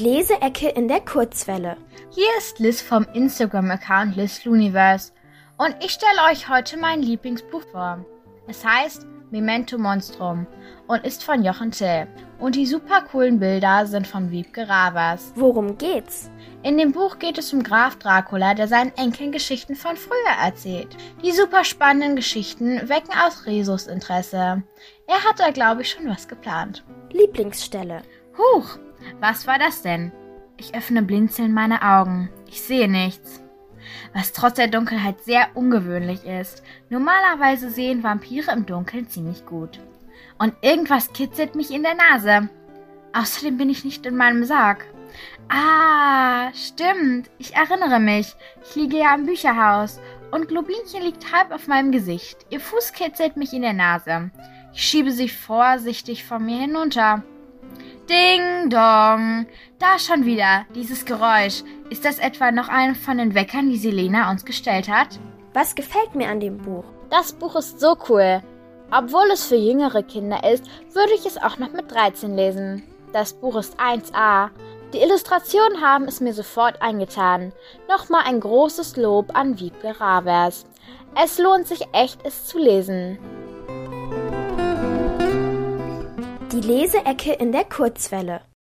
Leseecke in der Kurzwelle. Hier ist Liz vom Instagram-Account LizLuniverse und ich stelle euch heute mein Lieblingsbuch vor. Es heißt Memento Monstrum und ist von Jochen Till. Und die super coolen Bilder sind von Wiebke Ravers. Worum geht's? In dem Buch geht es um Graf Dracula, der seinen Enkeln Geschichten von früher erzählt. Die super spannenden Geschichten wecken aus Resus Interesse. Er hat da, glaube ich, schon was geplant. Lieblingsstelle. Huch, was war das denn? Ich öffne blinzelnd meine Augen. Ich sehe nichts. Was trotz der Dunkelheit sehr ungewöhnlich ist. Normalerweise sehen Vampire im Dunkeln ziemlich gut. Und irgendwas kitzelt mich in der Nase. Außerdem bin ich nicht in meinem Sarg. Ah, stimmt. Ich erinnere mich. Ich liege ja im Bücherhaus. Und Globinchen liegt halb auf meinem Gesicht. Ihr Fuß kitzelt mich in der Nase. Ich schiebe sie vorsichtig von mir hinunter. Ding dong. Da schon wieder. Dieses Geräusch. Ist das etwa noch ein von den Weckern, die Selena uns gestellt hat? Was gefällt mir an dem Buch? Das Buch ist so cool. Obwohl es für jüngere Kinder ist, würde ich es auch noch mit 13 lesen. Das Buch ist 1a. Die Illustrationen haben es mir sofort eingetan. Nochmal ein großes Lob an Wiebke Ravers. Es lohnt sich echt, es zu lesen. Die Leseecke in der Kurzwelle.